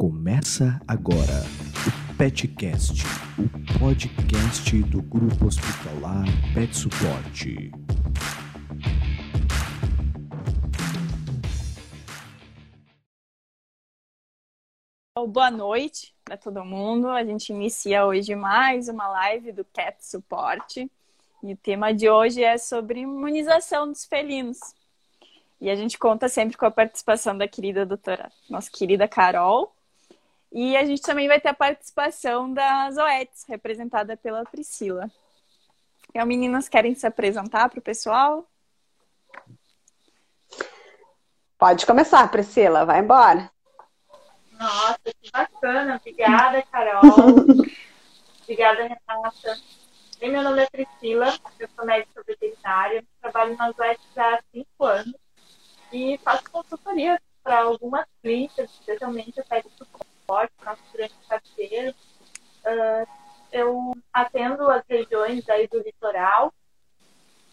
Começa agora o Petcast, o podcast do Grupo Hospitalar Pet Suporte. Boa noite para todo mundo. A gente inicia hoje mais uma live do Cat Suporte. E o tema de hoje é sobre imunização dos felinos. E a gente conta sempre com a participação da querida doutora, nossa querida Carol. E a gente também vai ter a participação da Zoetes, representada pela Priscila. Então, meninas, querem se apresentar para o pessoal? Pode começar, Priscila, vai embora. Nossa, que bacana. Obrigada, Carol. Obrigada, Renata. E meu nome é Priscila, eu sou médica veterinária, trabalho nas Zoetes há cinco anos e faço consultoria para algumas clínicas, especialmente a pede suporte, nosso grande parceiro. Uh, eu atendo as regiões aí do litoral,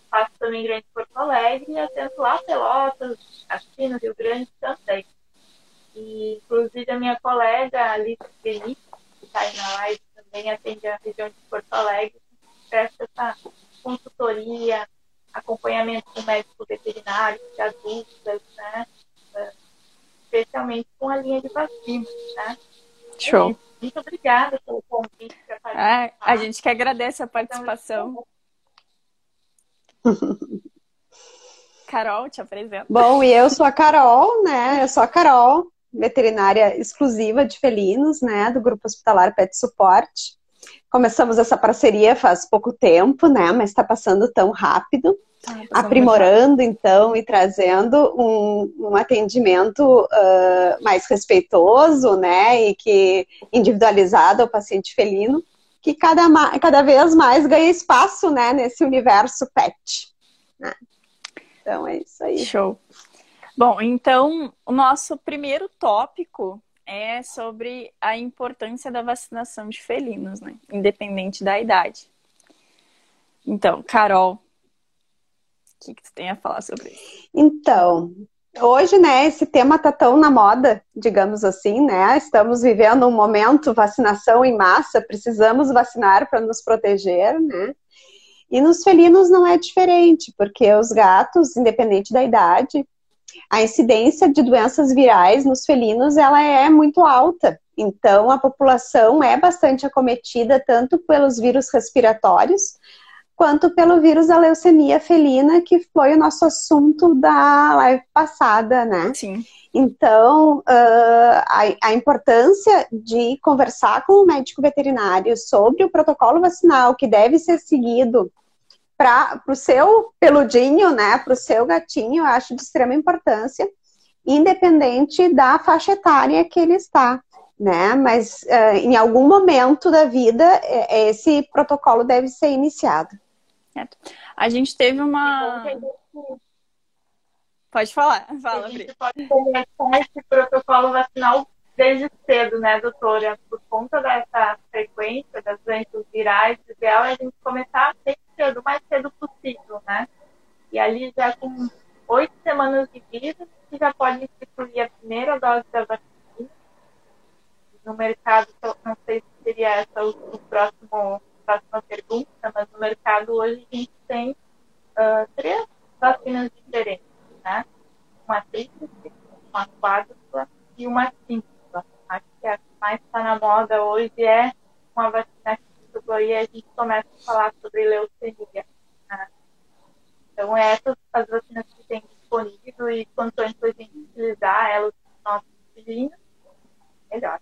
faço também Grande Porto Alegre e atendo lá Pelotas, aqui Rio Grande também. E, inclusive, a minha colega Alice Felipe, que está aí na live, também atende a região de Porto Alegre, presta essa consultoria, acompanhamento com médico veterinário de adultas, né? Especialmente com a linha de vacinas, né? Show. Muito obrigada pelo convite. É, a gente que agradece a participação. Carol, te apresento. Bom, e eu sou a Carol, né? Eu sou a Carol, veterinária exclusiva de felinos, né? Do Grupo Hospitalar Pet Suporte. Começamos essa parceria faz pouco tempo, né? Mas está passando tão rápido. Ah, aprimorando, então, e trazendo um, um atendimento uh, mais respeitoso, né? E que individualizado ao paciente felino, que cada, cada vez mais ganha espaço, né? Nesse universo pet. Né? Então, é isso aí. Show. Bom, então, o nosso primeiro tópico é sobre a importância da vacinação de felinos, né? Independente da idade. Então, Carol, que, que tu tem a falar sobre isso? Então, hoje, né, esse tema tá tão na moda, digamos assim, né? Estamos vivendo um momento vacinação em massa, precisamos vacinar para nos proteger, né? E nos felinos não é diferente, porque os gatos, independente da idade, a incidência de doenças virais nos felinos ela é muito alta. Então, a população é bastante acometida tanto pelos vírus respiratórios quanto pelo vírus da leucemia felina, que foi o nosso assunto da live passada, né? Sim. Então, uh, a, a, importância de conversar com o médico veterinário sobre o protocolo vacinal que deve ser seguido para o seu peludinho, né, para o seu gatinho, eu acho de extrema importância, independente da faixa etária que ele está, né? Mas uh, em algum momento da vida é, esse protocolo deve ser iniciado. A gente teve uma. Pode falar, fala, A gente pode começar esse protocolo vacinal desde cedo, né, doutora? Por conta dessa frequência das doenças virais, o ideal é a gente começar bem cedo, o mais cedo possível, né? E ali já com oito semanas de vida, você já pode instituir a primeira dose da vacina. No mercado, não sei se seria essa o próximo próxima pergunta, mas no mercado hoje a gente tem uh, três vacinas diferentes, né? Uma tríplice, uma quádrupla e uma quíntupla acho que a que mais está na moda hoje é uma vacina múltipla e a gente começa a falar sobre leucemia. Né? Então, essas as vacinas que tem disponível e quanto antes a gente utilizar elas nos nossos filhinhos, melhor.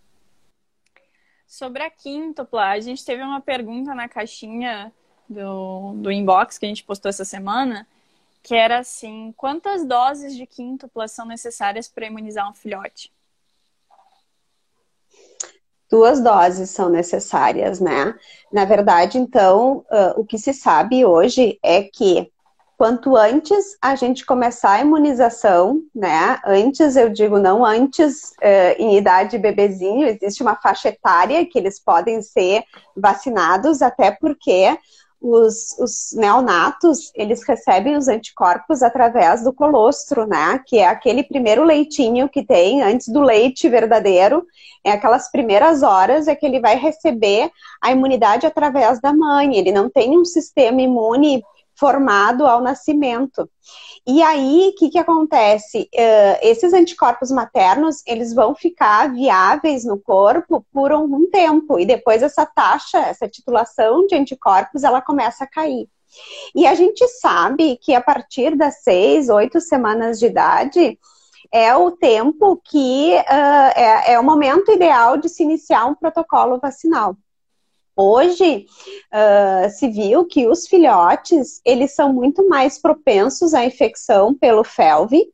Sobre a quíntupla, a gente teve uma pergunta na caixinha do, do inbox que a gente postou essa semana, que era assim, quantas doses de quíntupla são necessárias para imunizar um filhote? duas doses são necessárias, né? Na verdade, então, uh, o que se sabe hoje é que quanto antes a gente começar a imunização, né? Antes, eu digo não antes, uh, em idade bebezinho, existe uma faixa etária que eles podem ser vacinados, até porque os, os, neonatos, eles recebem os anticorpos através do colostro, né? Que é aquele primeiro leitinho que tem antes do leite verdadeiro. É aquelas primeiras horas é que ele vai receber a imunidade através da mãe. Ele não tem um sistema imune formado ao nascimento. E aí, o que, que acontece? Uh, esses anticorpos maternos, eles vão ficar viáveis no corpo por algum tempo, e depois essa taxa, essa titulação de anticorpos, ela começa a cair. E a gente sabe que a partir das seis, oito semanas de idade, é o tempo que uh, é, é o momento ideal de se iniciar um protocolo vacinal. Hoje uh, se viu que os filhotes eles são muito mais propensos à infecção pelo felve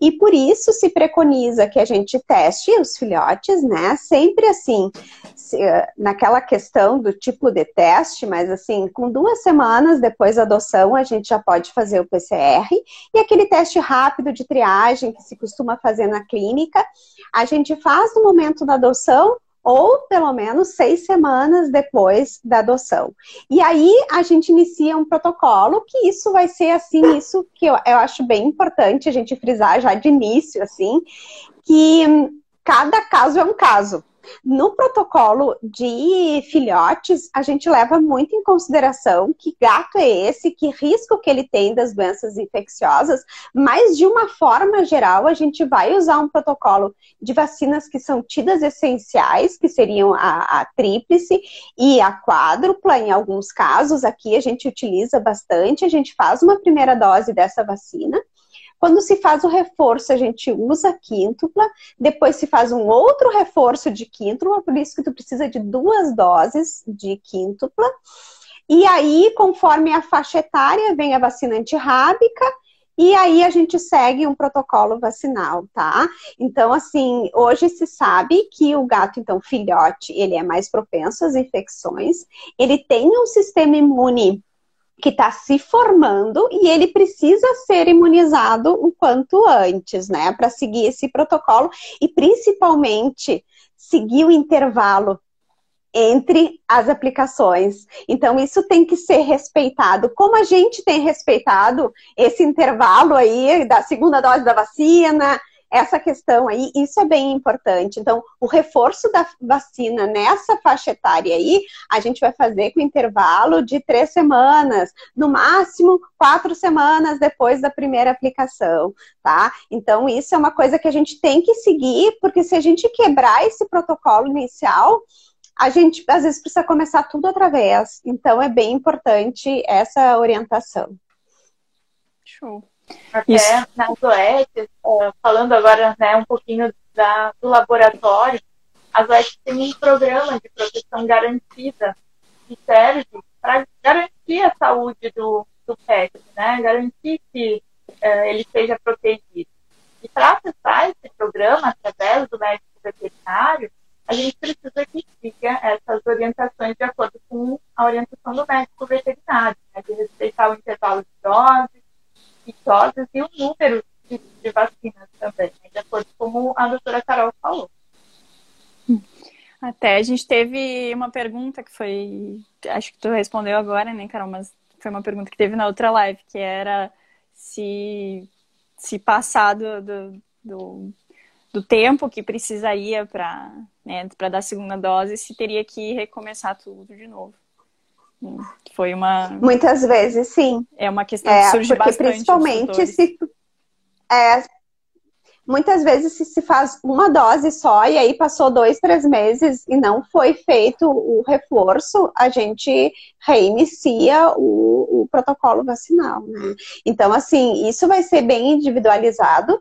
e por isso se preconiza que a gente teste os filhotes, né? Sempre assim, se, naquela questão do tipo de teste, mas assim, com duas semanas depois da adoção a gente já pode fazer o PCR e aquele teste rápido de triagem que se costuma fazer na clínica, a gente faz no momento da adoção ou pelo menos seis semanas depois da adoção. E aí a gente inicia um protocolo que isso vai ser assim, isso que eu, eu acho bem importante a gente frisar já de início, assim, que cada caso é um caso. No protocolo de filhotes, a gente leva muito em consideração que gato é esse, que risco que ele tem das doenças infecciosas, mas de uma forma geral, a gente vai usar um protocolo de vacinas que são tidas essenciais, que seriam a, a tríplice e a quádrupla, em alguns casos, aqui a gente utiliza bastante, a gente faz uma primeira dose dessa vacina. Quando se faz o reforço, a gente usa quíntupla, depois se faz um outro reforço de quíntupla, por isso que tu precisa de duas doses de quíntupla. E aí, conforme a faixa etária, vem a vacina antirrábica, e aí a gente segue um protocolo vacinal, tá? Então, assim, hoje se sabe que o gato, então, filhote, ele é mais propenso às infecções, ele tem um sistema imune que está se formando e ele precisa ser imunizado o quanto antes, né? Para seguir esse protocolo e principalmente seguir o intervalo entre as aplicações. Então, isso tem que ser respeitado. Como a gente tem respeitado esse intervalo aí da segunda dose da vacina, essa questão aí, isso é bem importante. Então, o reforço da vacina nessa faixa etária aí, a gente vai fazer com intervalo de três semanas, no máximo quatro semanas depois da primeira aplicação, tá? Então, isso é uma coisa que a gente tem que seguir, porque se a gente quebrar esse protocolo inicial, a gente às vezes precisa começar tudo outra vez. Então, é bem importante essa orientação. Show. Até Isso. nas OETs, falando agora né, um pouquinho da, do laboratório, as OETs têm um programa de proteção garantida que serve para garantir a saúde do, do pet, né? garantir que uh, ele seja protegido. E para acessar esse programa através do médico veterinário, a gente precisa que siga essas orientações de acordo com a orientação do médico veterinário, né? de respeitar o intervalo de dose, doses e o número de, de vacinas também, né? de acordo com a doutora Carol falou. Até a gente teve uma pergunta que foi, acho que tu respondeu agora, né, Carol, mas foi uma pergunta que teve na outra live, que era se, se passar do, do, do, do tempo que precisaria para né, dar a segunda dose, se teria que recomeçar tudo de novo. Foi uma. Muitas vezes, sim. É uma questão é, que surge porque bastante. Principalmente se. É, muitas vezes se, se faz uma dose só e aí passou dois, três meses e não foi feito o reforço, a gente reinicia o, o protocolo vacinal. Né? Então, assim, isso vai ser bem individualizado.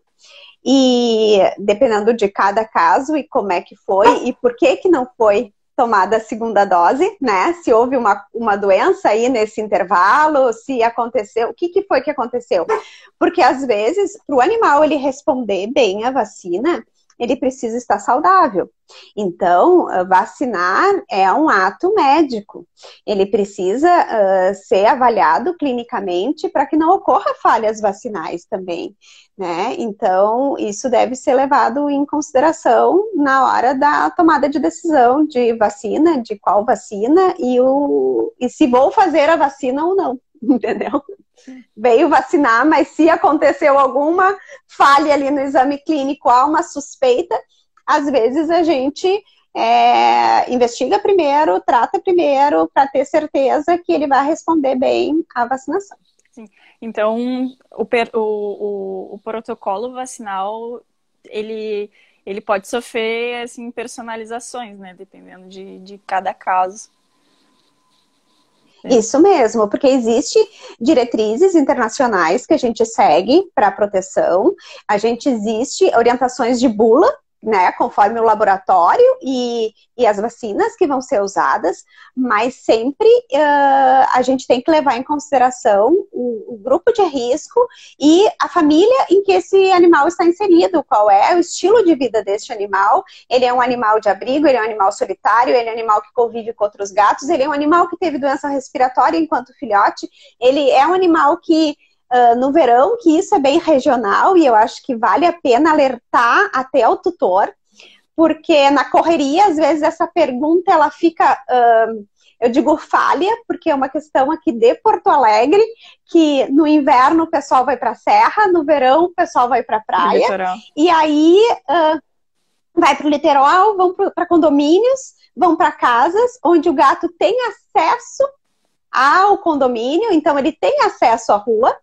E dependendo de cada caso e como é que foi e por que que não foi tomada a segunda dose, né? Se houve uma, uma doença aí nesse intervalo, se aconteceu, o que, que foi que aconteceu? Porque às vezes, para o animal ele responder bem à vacina, ele precisa estar saudável. Então, ah, vacinar é um ato médico. Ele precisa uh, ser avaliado clinicamente para que não ocorra falhas vacinais também, né? Então, isso deve ser levado em consideração na hora da tomada de decisão de vacina, de qual vacina e, o, e se vou fazer a vacina ou não, entendeu? Veio vacinar, mas se aconteceu alguma falha ali no exame clínico, há uma suspeita, às vezes a gente é, investiga primeiro, trata primeiro, para ter certeza que ele vai responder bem à vacinação. Sim. Então, o, o, o, o protocolo vacinal, ele, ele pode sofrer assim, personalizações, né? Dependendo de, de cada caso. Isso mesmo, porque existe diretrizes internacionais que a gente segue para proteção, a gente existe orientações de bula né, conforme o laboratório e, e as vacinas que vão ser usadas, mas sempre uh, a gente tem que levar em consideração o, o, grupo de risco e a família em que esse animal está inserido, qual é o estilo de vida deste animal. Ele é um animal de abrigo, ele é um animal solitário, ele é um animal que convive com outros gatos, ele é um animal que teve doença respiratória enquanto filhote, ele é um animal que uh, no verão, que isso é bem regional e eu acho que vale a pena alertar até o tutor, porque na correria, às vezes, essa pergunta ela fica. Uh, eu digo falha, porque é uma questão aqui de Porto Alegre, que no inverno o pessoal vai para a serra, no verão o pessoal vai para a praia. E aí uh, vai para o litoral, vão para condomínios, vão para casas onde o gato tem acesso ao condomínio, então ele tem acesso à rua,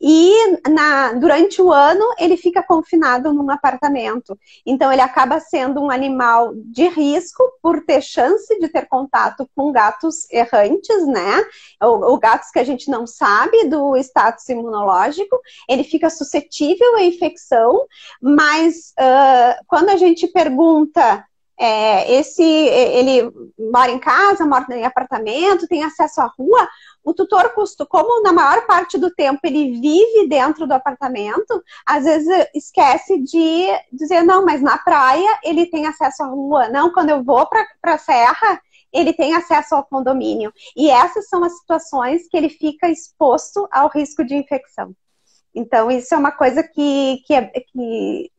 e na, durante o ano ele fica confinado num apartamento. Então ele acaba sendo um animal de risco por ter chance de ter contato com gatos errantes, né? Ou, ou gatos que a gente não sabe do status imunológico. Ele fica suscetível à infecção, mas uh, quando a gente pergunta é, esse ele mora em casa, mora em apartamento, tem acesso à rua, o tutor como na maior parte do tempo ele vive dentro do apartamento, às vezes esquece de dizer, não, mas na praia ele tem acesso à rua. Não, quando eu vou para a serra, ele tem acesso ao condomínio. E essas são as situações que ele fica exposto ao risco de infecção. Então, isso é uma coisa que, que, é, que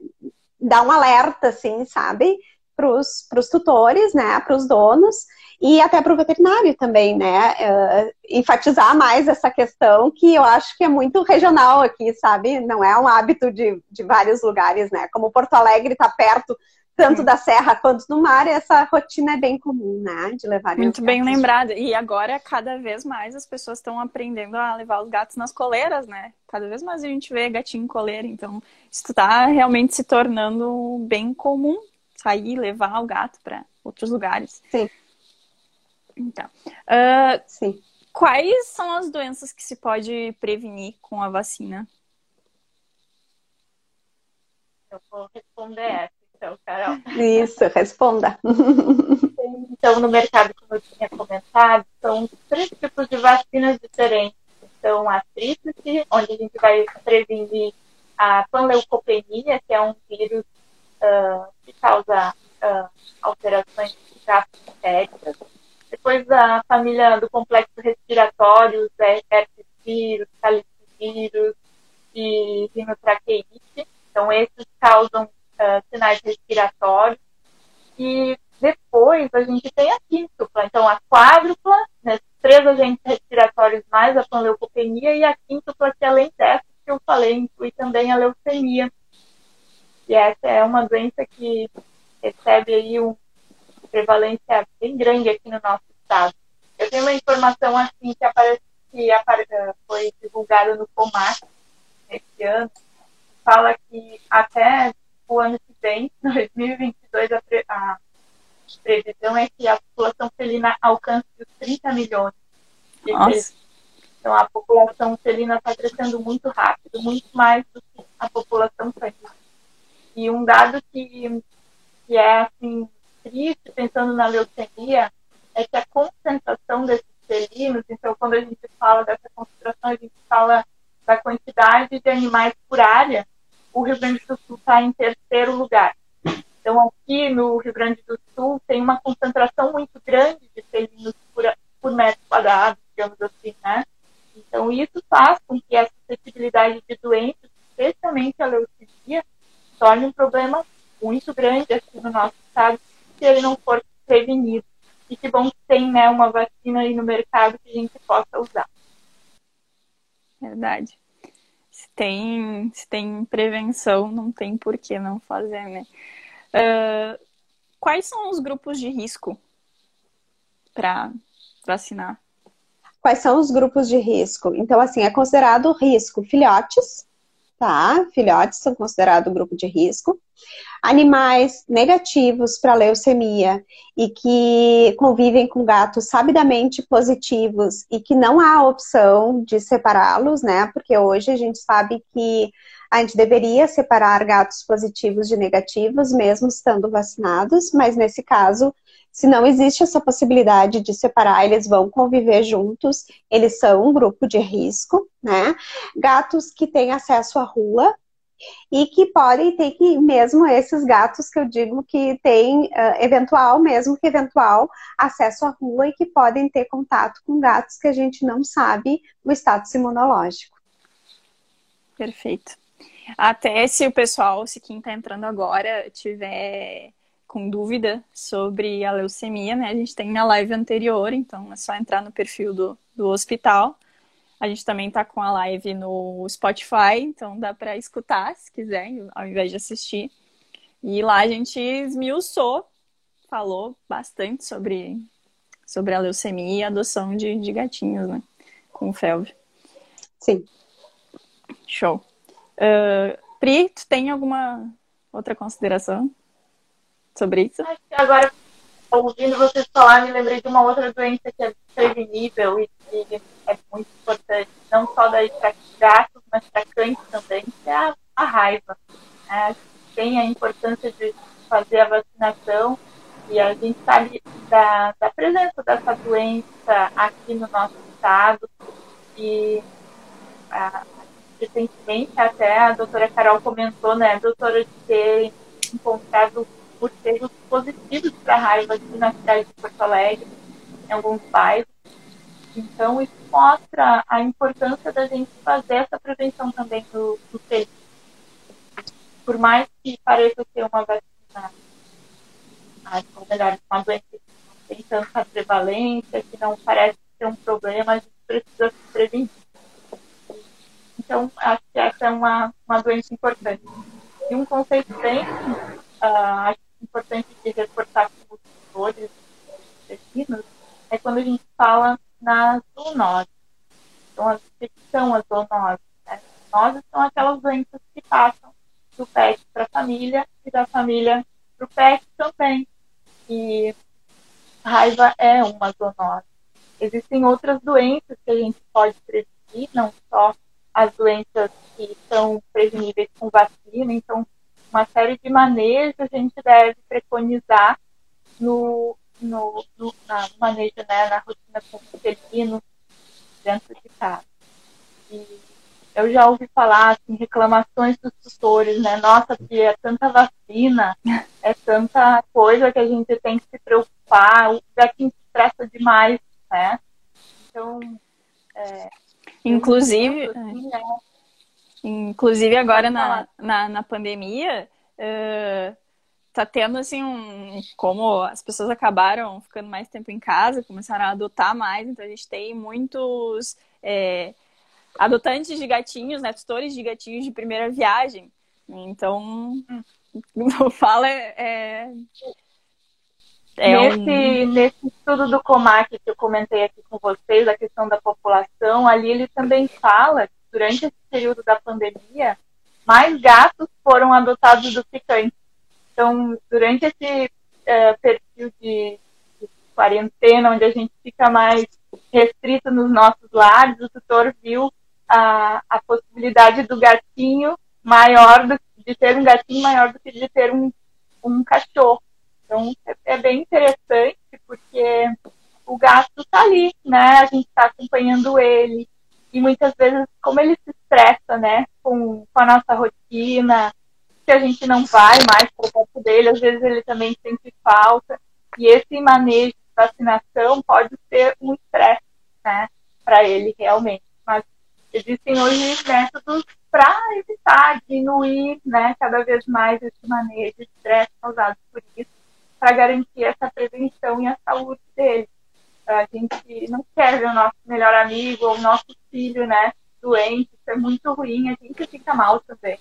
dá um alerta, assim, sabe? Para os tutores, né? Para os donos e até para o veterinário também, né? Uh, enfatizar mais essa questão que eu acho que é muito regional aqui, sabe? Não é um hábito de, de vários lugares, né? Como Porto Alegre está perto tanto da serra quanto do mar, essa rotina é bem comum, né? De levar Muito bem lembrada. E agora, cada vez mais, as pessoas estão aprendendo a levar os gatos nas coleiras, né? Cada vez mais a gente vê gatinho em coleira. Então, isso está realmente se tornando bem comum sair, levar o gato para outros lugares. Sim. Então, uh, Sim. quais são as doenças que se pode prevenir com a vacina? Eu vou responder essa, então, Carol. Isso, responda. Então, no mercado, como eu tinha comentado, são três tipos de vacinas diferentes. Então, a tríplice, onde a gente vai prevenir a panleucopenia, que é um vírus que causa uh, alterações gastrointestinais depois da família do complexo respiratório, é, herpesvírus, calicivírus e rinotraqueite. Então, esses causam uh, sinais respiratórios. E depois a gente tem a quíntupla. Então, a quádrupla, né, três agentes respiratórios mais a panleucopenia e a quíntupla, que além dessa que eu falei, inclui também a leucemia. E essa é uma doença que recebe aí um prevalência bem grande aqui no nosso estado. Eu tenho uma informação assim que, aparece, que foi divulgada no COMAC esse ano, fala que até o ano que vem, 2022, a, pre, a previsão é que a população felina alcance os 30 milhões. Nossa. Então a população felina está crescendo muito rápido, muito mais do que a população canina. E um dado que, que é assim triste, pensando na leucemia, é que a concentração desses felinos, então quando a gente fala dessa concentração, a gente fala da quantidade de animais por área, o Rio Grande do Sul está em terceiro lugar. Então, aqui no Rio Grande do Sul, tem uma concentração muito grande de felinos por, por metro quadrado, digamos assim, né? Então, isso faz com que essa suscetibilidade de doenças, especialmente a leucemia, torne um problema muito grande aqui no nosso estado, se ele não for prevenido. E que bom que tem né, uma vacina aí no mercado que a gente possa usar. Verdade. Se tem, se tem prevenção, não tem por que não fazer, né? Uh, quais são os grupos de risco para vacinar? Quais são os grupos de risco? Então, assim, é considerado risco filhotes, tá? Filhotes são considerados grupo de risco. Animais negativos para leucemia e que convivem com gatos sabidamente positivos e que não há opção de separá-los, né? Porque hoje a gente sabe que a gente deveria separar gatos positivos de negativos, mesmo estando vacinados, mas nesse caso se não existe essa possibilidade de separar, eles vão conviver juntos, eles são um grupo de risco, né? Gatos que têm acesso à rua e que podem ter que, mesmo esses gatos que eu digo que têm uh, eventual, mesmo que eventual, acesso à rua e que podem ter contato com gatos que a gente não sabe o status imunológico. Perfeito. Até se o pessoal, se quem está entrando agora, tiver com dúvida sobre a leucemia, né? A gente tem na live anterior, então é só entrar no perfil do, do hospital. A gente também tá com a live no Spotify, então dá para escutar se quiser, ao invés de assistir. E lá a gente esmiuçou, falou bastante sobre, sobre a leucemia e a adoção de, de gatinhos, né? Com o FELV. Sim. Show. Uh, Pri, tu tem alguma outra consideração? Sobre isso? agora, ouvindo vocês falar, me lembrei de uma outra doença que é prevenível e que é muito importante, não só para gatos, mas para cães também, que é a, raiva. É, tem a importância de fazer a vacinação e a gente sabe da, da presença dessa doença aqui no nosso estado e a, recentemente até a doutora Carol comentou, né, doutora, de ter encontrado morcegos positivos para raiva aqui na cidade de Porto Alegre, em alguns bairros. Então, isso mostra a importância da gente fazer essa prevenção também do, do. Por mais que pareça ser uma vacina, ou melhor, uma doença que não tem tanta prevalência, que não parece ser um problema, a gente precisa se prevenir. Então, acho que essa é uma, uma doença importante. E um conceito bem, uh, acho importante de reforçar com os tutores vecinos é quando a gente fala na zoonose. Então, que são as zoonoses? Né? Zoonoses são aquelas doenças que passam do pet para a família e da família para o pet também. E raiva é uma zoonose. Existem outras doenças que a gente pode prevenir, não só as doenças que são preveníveis com vacina. Então, uma série de manejos a gente deve preconizar no, no, no na manejo, né, na rotina com o felino dentro de casa. E eu já ouvi falar assim, reclamações dos tutores, né? Nossa, que é tanta vacina, é tanta coisa que a gente tem que se preocupar, o gatinho se estressa demais, né? Então, é, inclusive, assim, né? Inclusive agora na, na, na pandemia, uh, tá tendo assim um. Como as pessoas acabaram ficando mais tempo em casa, começaram a adotar mais, então a gente tem muitos é, adotantes de gatinhos, né? Tutores de gatinhos de primeira viagem. Então, não fala é, é nesse, um... nesse estudo do Comac que eu comentei aqui com vocês, a questão da população, ali ele também fala durante esse período da pandemia, mais gatos foram adotados do cães. Então, durante esse é, perfil de, de, quarentena, onde a gente fica mais restrito nos nossos lares, o tutor viu a, a possibilidade do gatinho maior, do, de ter um gatinho maior do que de ter um, um cachorro. Então, é, é bem interessante, porque o gato está ali, né? A gente está acompanhando ele, e muitas vezes, como ele se estressa, né, com, com a nossa rotina, que a gente não vai mais para perto dele, às vezes ele também sente falta. E esse manejo de vacinação pode ser um estresse, né, para ele realmente. Mas existem hoje métodos para evitar, diminuir, né, cada vez mais esse manejo de estresse causado por isso, para garantir essa prevenção e a saúde dele. A gente não quer ver o nosso melhor amigo ou o nosso filho, né, doente, isso é muito ruim, a gente fica mal também.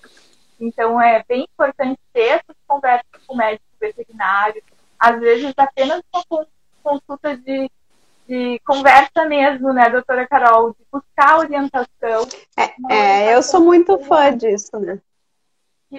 Então, é bem importante ter essas conversas com o médico veterinário, às vezes apenas uma consulta de, de conversa mesmo, né, doutora Carol, de buscar orientação. É, é eu sou muito fã disso, né?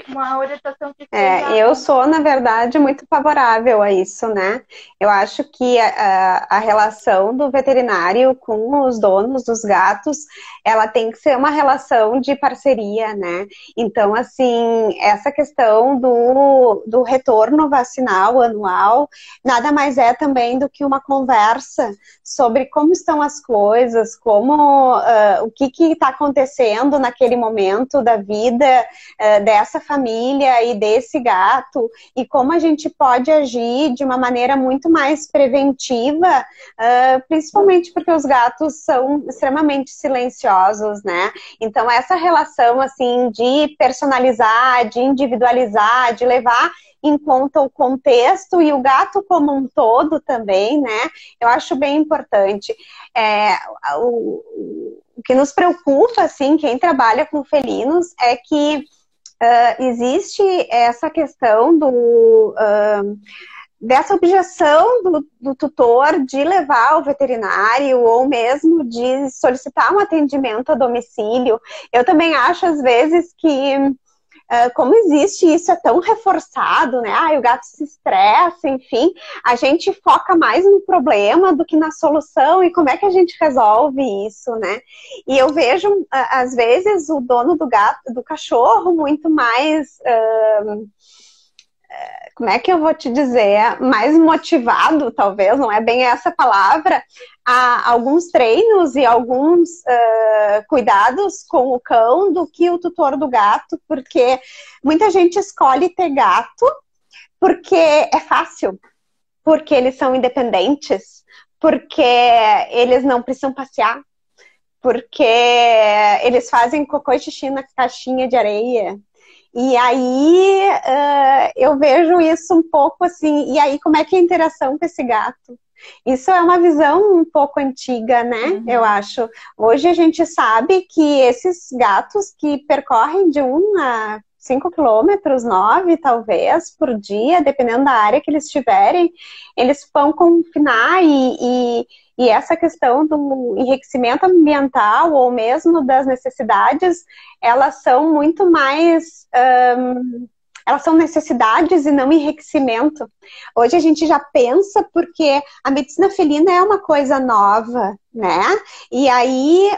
Uma orientação que É, eu sou, na verdade, muito favorável a isso, né? Eu acho que a, a, relação do veterinário com os donos dos gatos, ela tem que ser uma relação de parceria, né? Então, assim, essa questão do, do retorno vacinal anual, nada mais é também do que uma conversa sobre como estão as coisas, como uh, o que está acontecendo naquele momento da vida uh, dessa dessa família e desse gato e como a gente pode agir de uma maneira muito mais preventiva, uh, principalmente porque os gatos são extremamente silenciosos, né? Então essa relação assim de personalizar, de individualizar, de levar em conta o contexto e o gato como um todo também, né? Eu acho bem importante. É, o, o que nos preocupa, assim, quem trabalha com felinos, é que uh, existe essa questão do. Uh, dessa objeção do, do, tutor de levar ao veterinário ou mesmo de solicitar um atendimento a domicílio. Eu também acho, às vezes, que uh, como existe isso é tão reforçado, né? Ah, o gato se estressa, enfim, a gente foca mais no problema do que na solução e como é que a gente resolve isso, né? E eu vejo, uh, às vezes, o dono do gato, do cachorro, muito mais. Uh, como é que eu vou te dizer, mais motivado, talvez, não é bem essa palavra, a alguns treinos e alguns uh, cuidados com o cão do que o tutor do gato, porque muita gente escolhe ter gato porque é fácil, porque eles são independentes, porque eles não precisam passear, porque eles fazem cocô e xixi na caixinha de areia, e aí uh, eu vejo isso um pouco assim, e aí como é que é a interação com esse gato? Isso é uma visão um pouco antiga, né? Uhum. Eu acho. Hoje a gente sabe que esses gatos que percorrem de um a 5 quilômetros, 9 talvez, por dia, dependendo da área que eles estiverem, eles vão confinar e, e e essa questão do enriquecimento ambiental ou mesmo das necessidades, elas são muito mais. Um, elas são necessidades e não enriquecimento. Hoje a gente já pensa porque a medicina felina é uma coisa nova, né? E aí,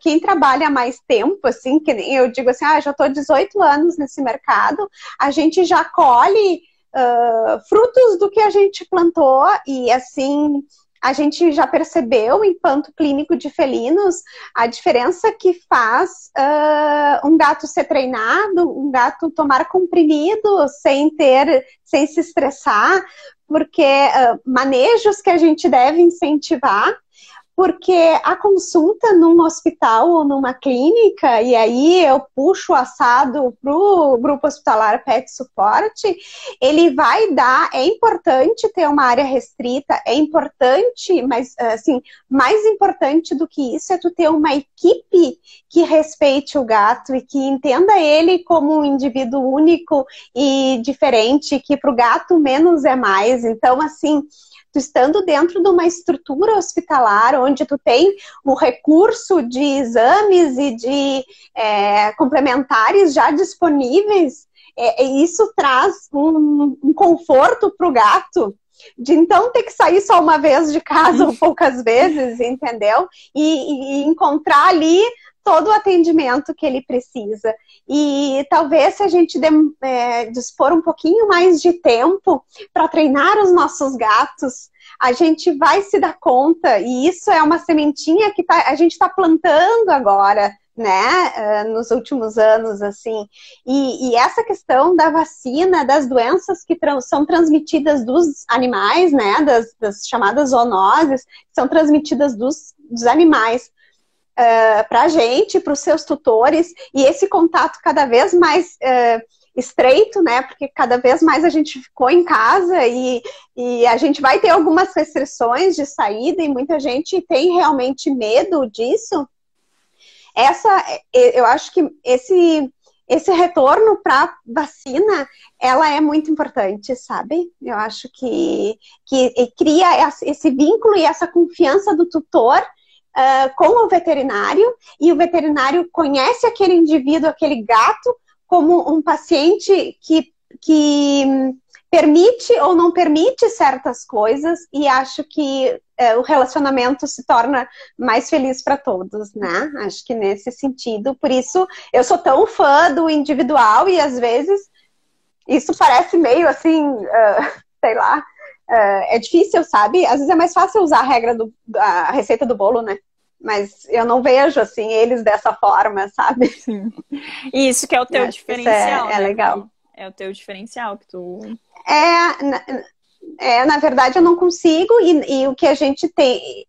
quem trabalha mais tempo, assim, que eu digo assim, ah, já estou 18 anos nesse mercado, a gente já colhe uh, frutos do que a gente plantou e assim a gente já percebeu, enquanto clínico de felinos, a diferença que faz uh, um gato ser treinado, um gato tomar comprimido sem ter, sem se estressar, porque uh, manejos que a gente deve incentivar porque a consulta num hospital ou numa clínica, e aí eu puxo o assado para o grupo hospitalar PET Suporte, ele vai dar, é importante ter uma área restrita, é importante, mas assim, mais importante do que isso é tu ter uma equipe que respeite o gato e que entenda ele como um indivíduo único e diferente, que para o gato menos é mais. Então, assim, tu estando dentro de uma estrutura hospitalar onde tu tem o recurso de exames e de é, complementares já disponíveis, é, isso traz um, um conforto para o gato de então ter que sair só uma vez de casa ou poucas vezes, entendeu? E, e, encontrar ali todo o atendimento que ele precisa. E talvez se a gente de, é, dispor um pouquinho mais de tempo para treinar os nossos gatos, a gente vai se dar conta, e isso é uma sementinha que tá, a gente está plantando agora né, nos últimos anos, assim. E, e essa questão da vacina, das doenças que são transmitidas dos animais, né, das, das chamadas zoonoses, são transmitidas dos, dos animais. Uh, para a gente, para os seus tutores, e esse contato cada vez mais uh, estreito, né? Porque cada vez mais a gente ficou em casa e, e a gente vai ter algumas restrições de saída e muita gente tem realmente medo disso. Essa, eu acho que esse esse retorno para vacina, ela é muito importante, sabe? Eu acho que, que cria esse vínculo e essa confiança do tutor uh, com o veterinário, e o veterinário conhece aquele indivíduo, aquele gato, como um paciente que, que permite ou não permite certas coisas e acho que o relacionamento se torna mais feliz para todos, né? Acho que nesse sentido, por isso eu sou tão fã do individual e às vezes isso parece meio assim, uh, sei lá, é difícil, sabe? Às vezes é mais fácil usar a regra do, a receita do bolo, né? mas eu não vejo assim eles dessa forma, sabe? Sim. Isso que é o teu diferencial. É, é né? legal. É o teu diferencial que tu. É, na, é, na verdade eu não consigo, e, e o que a gente tem.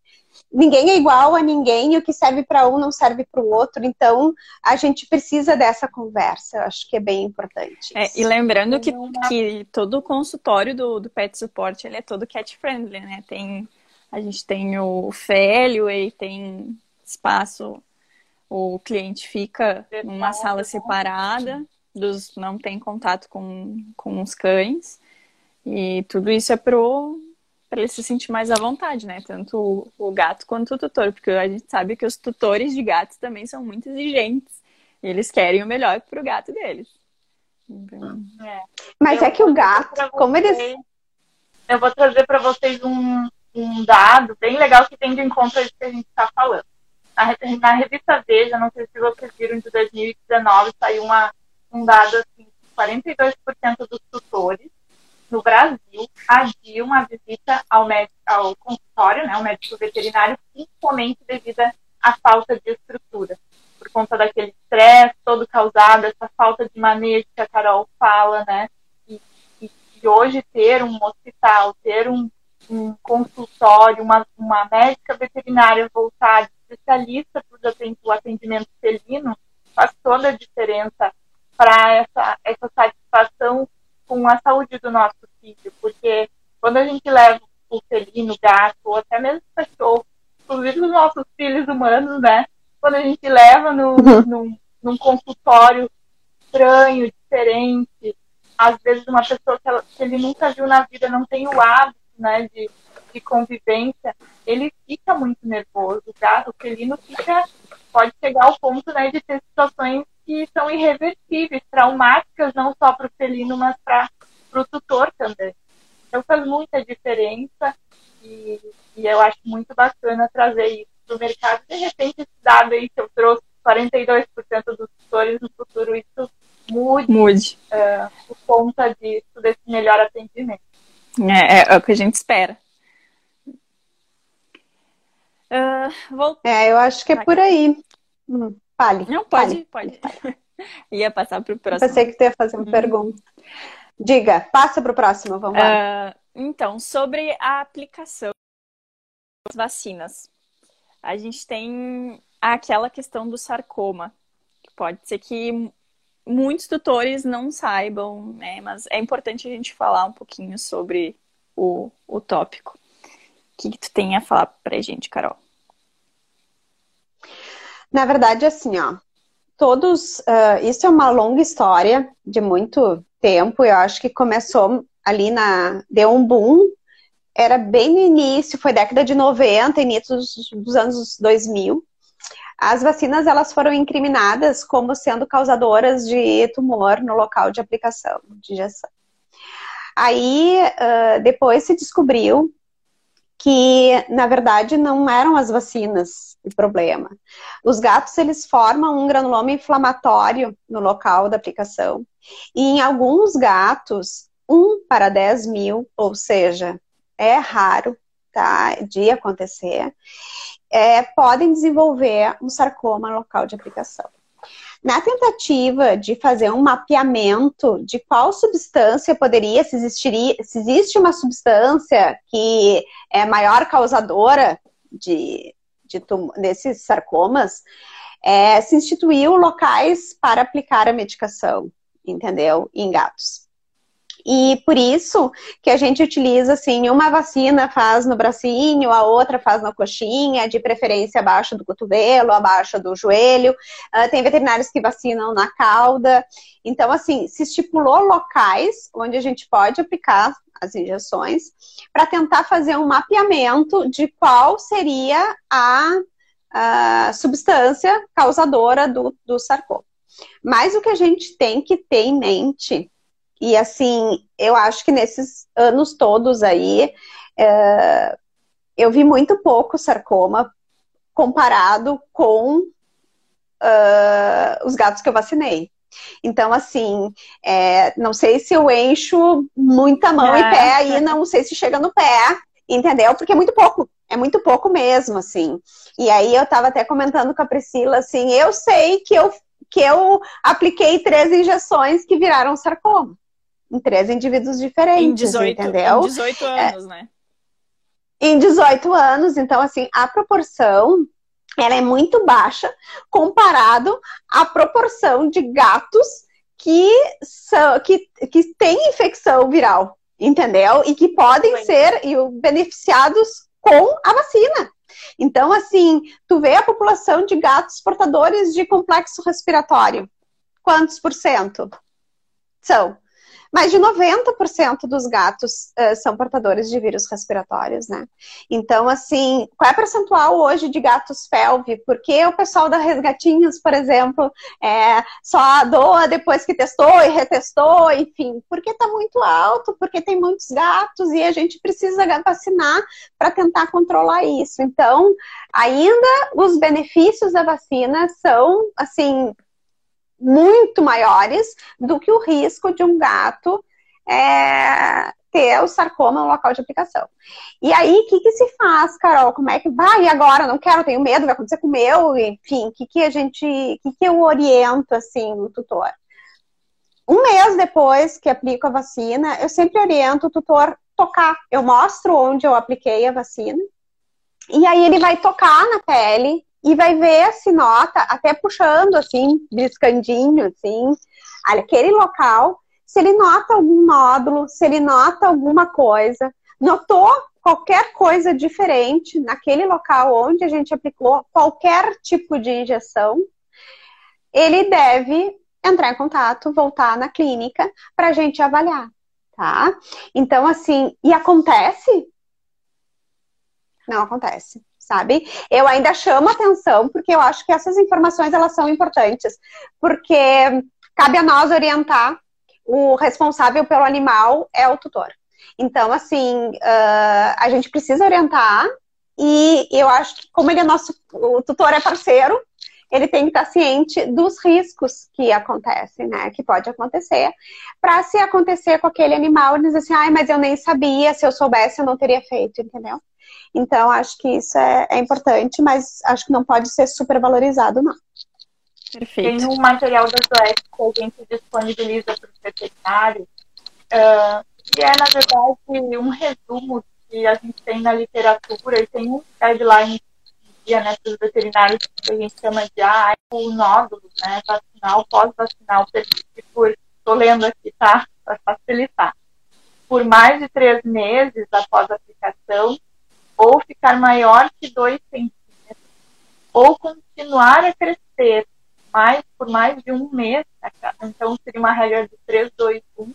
Ninguém é igual a ninguém, e o que serve para um não serve para o outro, então a gente precisa dessa conversa, eu acho que é bem importante. É, e lembrando que, que todo o consultório do, do Pet Support ele é todo cat friendly, né? Tem a gente tem o Félio, ele tem espaço, o cliente fica numa sala separada, dos, não tem contato com, com os cães. E tudo isso é pro para ele se sentir mais à vontade, né? Tanto o, o, gato quanto o tutor, porque a gente sabe que os tutores de gatos também são muito exigentes. E eles querem o melhor para o gato deles. Então... É. Mas eu é que o gato, como eles. Eu vou trazer para vocês um, um dado bem legal que tem de encontro a isso que a gente está falando. Na, na, revista Veja, não sei se vocês viram, de 2019, saiu uma, um dado assim, 42% dos tutores no Brasil adiam a visita ao, médico, ao consultório, né, ao médico veterinário, principalmente devido à falta de estrutura. Por conta daquele estresse todo causado, essa falta de manejo que a Carol fala, né? E, e, e hoje ter um hospital, ter um, um consultório, uma, uma médica veterinária voltada, especialista para o atendimento felino, faz toda a diferença para essa, essa satisfação com a saúde do nosso quando a gente leva o felino, o gato, ou até mesmo o cachorro, inclusive os nossos filhos humanos, né? Quando a gente leva no, uhum. num, num consultório estranho, diferente, às vezes uma pessoa que, ela, que ele nunca viu na vida, não tem o hábito né, de, de convivência, ele fica muito nervoso. O gato, o felino fica, pode chegar ao ponto né, de ter situações que são irreversíveis, traumáticas, não só para o felino, mas para o tutor também. Então faz muita diferença e, e eu acho muito bacana trazer isso para o mercado. De repente, esse dado aí que eu trouxe, 42% dos tutores no futuro, isso mude, mude. Uh, por conta disso, desse melhor atendimento. É, é, é o que a gente espera. Uh, vou... É, eu acho que é por aí. Hum, fale. Não, pode, pode. pode. ia passar para o próximo. Pensei que tu ia fazer uma hum. pergunta. Diga, passa para o próximo, vamos lá. Uh, então, sobre a aplicação das vacinas. A gente tem aquela questão do sarcoma. Pode ser que muitos tutores não saibam, né? Mas é importante a gente falar um pouquinho sobre o, o tópico. O que, que tu tem a falar pra gente, Carol? Na verdade, assim, ó, todos. Uh, isso é uma longa história de muito tempo. Eu acho que começou ali na. Deu um boom. Era bem no início, foi década de 90, início dos, anos 2000. As vacinas elas foram incriminadas como sendo causadoras de tumor no local de aplicação de injeção. Aí uh, depois se descobriu que na verdade não eram as vacinas o problema. Os gatos eles formam um granuloma inflamatório no local da aplicação e em alguns gatos um para 10 mil, ou seja, é raro, tá, de acontecer, é, podem desenvolver um sarcoma local de aplicação. Na tentativa de fazer um mapeamento de qual substância poderia, se, existiria, se existe uma substância que é maior causadora de, de desses sarcomas, é, se instituiu locais para aplicar a medicação, entendeu? Em gatos. E por isso que a gente utiliza assim, uma vacina faz no bracinho, a outra faz na coxinha, de preferência abaixo do cotovelo, abaixo do joelho. Uh, tem veterinários que vacinam na cauda. Então, assim, se estipulou locais onde a gente pode aplicar as injeções para tentar fazer um mapeamento de qual seria a, a substância causadora do, do sarcoma. Mas o que a gente tem que ter em mente e assim, eu acho que nesses anos todos aí, é, eu vi muito pouco sarcoma comparado com uh, os gatos que eu vacinei. Então, assim, é, não sei se eu encho muita mão é. e pé aí, não sei se chega no pé, entendeu? Porque é muito pouco, é muito pouco mesmo, assim. E aí eu tava até comentando com a Priscila, assim, eu sei que eu, que eu apliquei três injeções que viraram sarcoma em três indivíduos diferentes, em 18, entendeu? Em 18 é. anos, é, né? Em 18 anos, então, assim, a proporção ela é muito baixa comparado à proporção de gatos que, são, que, que têm infecção viral, entendeu? E que podem Sim. ser beneficiados com a vacina. Então, assim, tu vê a população de gatos portadores de complexo respiratório. Quantos por cento? São mais de 90% dos gatos uh, são portadores de vírus respiratórios, né? Então, assim, qual é o percentual hoje de gatos felve? Porque o pessoal da Resgatinhos, por exemplo, é, só doa depois que testou e retestou, enfim, porque está muito alto, porque tem muitos gatos e a gente precisa vacinar para tentar controlar isso. Então, ainda os benefícios da vacina são, assim, muito maiores do que o risco de um gato é, ter o sarcoma no local de aplicação. E aí, o que, que se faz, Carol? Como é que vai? E agora? Não quero, tenho medo, vai acontecer com o meu? Enfim, o que, que a gente. O que, que eu oriento, assim, o tutor? Um mês depois que aplico a vacina, eu sempre oriento o tutor tocar. Eu mostro onde eu apliquei a vacina. E aí ele vai tocar na pele e vai ver se nota, até puxando assim, briscandinho, assim, aquele local, se ele nota algum nódulo, se ele nota alguma coisa, notou qualquer coisa diferente naquele local onde a gente aplicou qualquer tipo de injeção, ele deve entrar em contato, voltar na clínica para a gente avaliar, tá? Então, assim, e acontece? Não acontece sabe? Eu ainda chamo atenção porque eu acho que essas informações elas são importantes, porque cabe a nós orientar o responsável pelo animal é o tutor. Então, assim, uh, a gente precisa orientar e eu acho que como ele é nosso, o tutor é parceiro, ele tem que estar ciente dos riscos que acontecem, né? Que pode acontecer. Para se acontecer com aquele animal, ele diz assim, ai, mas eu nem sabia, se eu soubesse eu não teria feito, entendeu? Então, acho que isso é, é importante, mas acho que não pode ser supervalorizado, não. Perfeito. Tem um material das OS que a gente disponibiliza para os veterinários, uh, que é, na verdade, um resumo que a gente tem na literatura e tem um guideline dia né, para os veterinários que a gente chama de ah, o nódulo né, vacinal, pós-vacinal, estou lendo aqui, tá? Para facilitar. Por mais de três meses após a aplicação, ou ficar maior que 2 centímetros, ou continuar a crescer mais por mais de um mês, né, então seria uma regra de 3, 2, 1,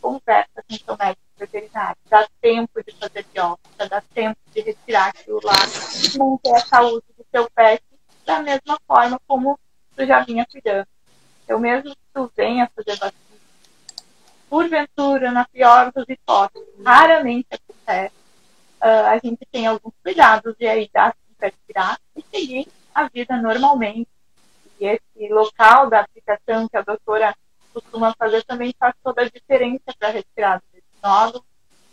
conversa com seu médico veterinário. Dá tempo de fazer biópsia, dá tempo de retirar aquilo lá, manter a saúde do seu pet da mesma forma como tu já vinha cuidando. Eu mesmo que tu venha fazer vacina, porventura, na pior das hipóteses, raramente acontece, uh, a gente tem alguns cuidados e aí dá para tirar e seguir a vida normalmente. E esse local da aplicação que a doutora costuma fazer também faz toda a diferença para a retirada desse nódulo.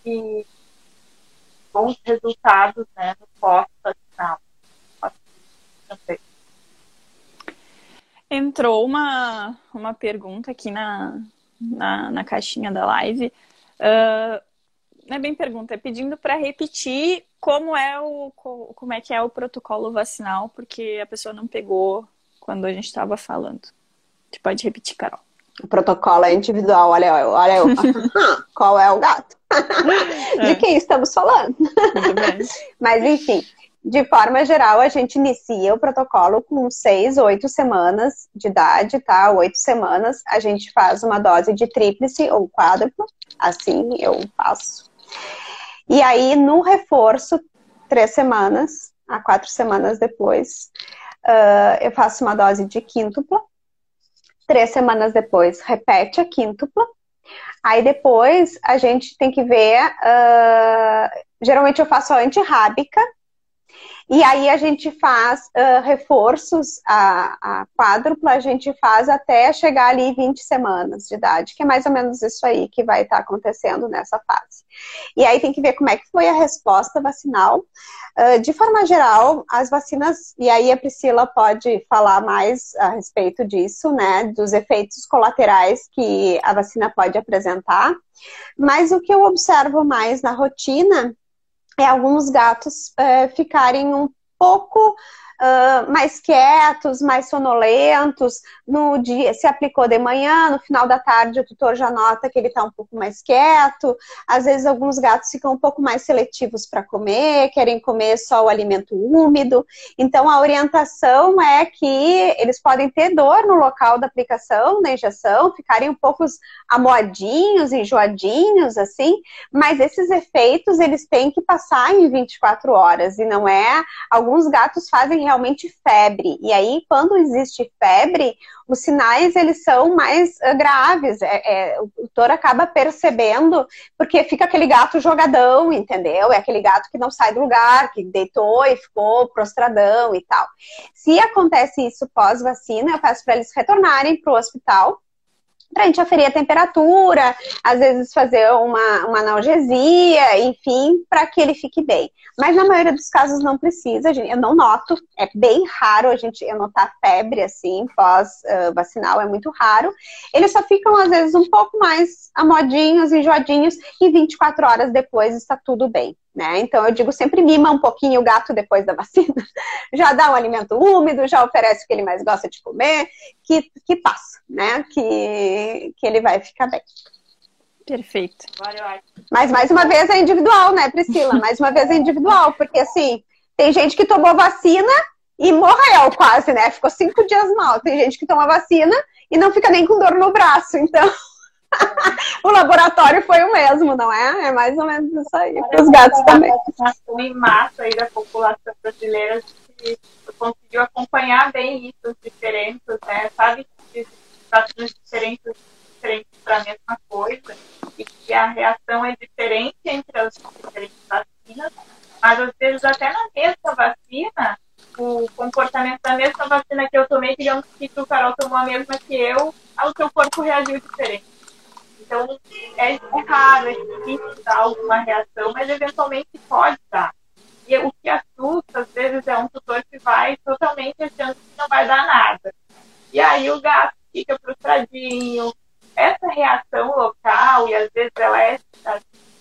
E bons resultados né, no pós-vacinal. Entrou uma, uma pergunta aqui na, na, na caixinha da live. Uh, não é bem pergunta, é pedindo para repetir como é o como é que é o protocolo vacinal, porque a pessoa não pegou quando a gente estava falando. Você pode repetir, Carol. O protocolo é individual, olha, olha eu. Qual é o gato? De quem estamos falando? Mas enfim, de forma geral, a gente inicia o protocolo com seis, oito semanas de idade, tá? Oito semanas, a gente faz uma dose de tríplice ou quádruplo, assim eu faço. E aí, no reforço, três semanas, a quatro semanas depois, uh, eu faço uma dose de quíntupla. Três semanas depois, repete a quíntupla. Aí depois a gente tem que ver. Uh, geralmente eu faço a antirrábica, e aí a gente faz uh, reforços, a, a quádrupla a gente faz até chegar ali 20 semanas de idade, que é mais ou menos isso aí que vai estar tá acontecendo nessa fase. E aí tem que ver como é que foi a resposta vacinal. Uh, de forma geral, as vacinas, e aí a Priscila pode falar mais a respeito disso, né, dos efeitos colaterais que a vacina pode apresentar. Mas o que eu observo mais na rotina é alguns gatos é, ficarem um pouco uh, mais quietos, mais sonolentos. No dia, se aplicou de manhã, no final da tarde o tutor já nota que ele está um pouco mais quieto. Às vezes alguns gatos ficam um pouco mais seletivos para comer, querem comer só o alimento úmido. Então a orientação é que eles podem ter dor no local da aplicação da injeção, ficarem um pouco amoadinhos, enjoadinhos, assim, mas esses efeitos eles têm que passar em 24 horas e não é. Alguns gatos fazem realmente febre. E aí, quando existe febre, os sinais eles são mais uh, graves. É, é, o tutor acaba percebendo, porque fica aquele gato jogadão, entendeu? É aquele gato que não sai do lugar, que deitou e ficou prostradão e tal. Se acontece isso pós-vacina, eu peço para eles retornarem para o hospital para a gente aferir a temperatura, às vezes fazer uma, uma analgesia, enfim, para que ele fique bem. Mas na maioria dos casos não precisa, eu não noto, é bem raro a gente eu notar febre assim, pós-vacinal, uh, é muito raro. Eles só ficam às vezes um pouco mais amodinhos, enjoadinhos, e 24 horas depois está tudo bem. Né? Então eu digo sempre mima um pouquinho o gato depois da vacina, já dá um alimento úmido, já oferece o que ele mais gosta de comer, que, que passa, né? Que, que ele vai ficar bem. Perfeito. Mas mais uma vez é individual, né, Priscila? Mais uma vez é individual, porque assim, tem gente que tomou vacina e morreu quase, né? Ficou cinco dias mal. Tem gente que toma vacina e não fica nem com dor no braço. Então, o laboratório foi o mesmo, não é? É mais ou menos isso aí. Para os gatos também. Em massa aí da população brasileira que conseguiu acompanhar bem isso, os diferenças, né? Sabe que vacinas diferentes, diferentes para a mesma coisa e que a reação é diferente entre as diferentes vacinas, mas às vezes até na mesma vacina, o comportamento da mesma vacina que eu tomei, digamos que o Carol tomou a mesma que eu, o seu corpo reagiu diferente. Então, é, raro, é difícil dar alguma reação, mas eventualmente pode dar. E o que assusta, às vezes, é um tutor que vai totalmente achando que não vai dar nada. E aí o gato fica frustradinho. Essa reação local, e às vezes ela é,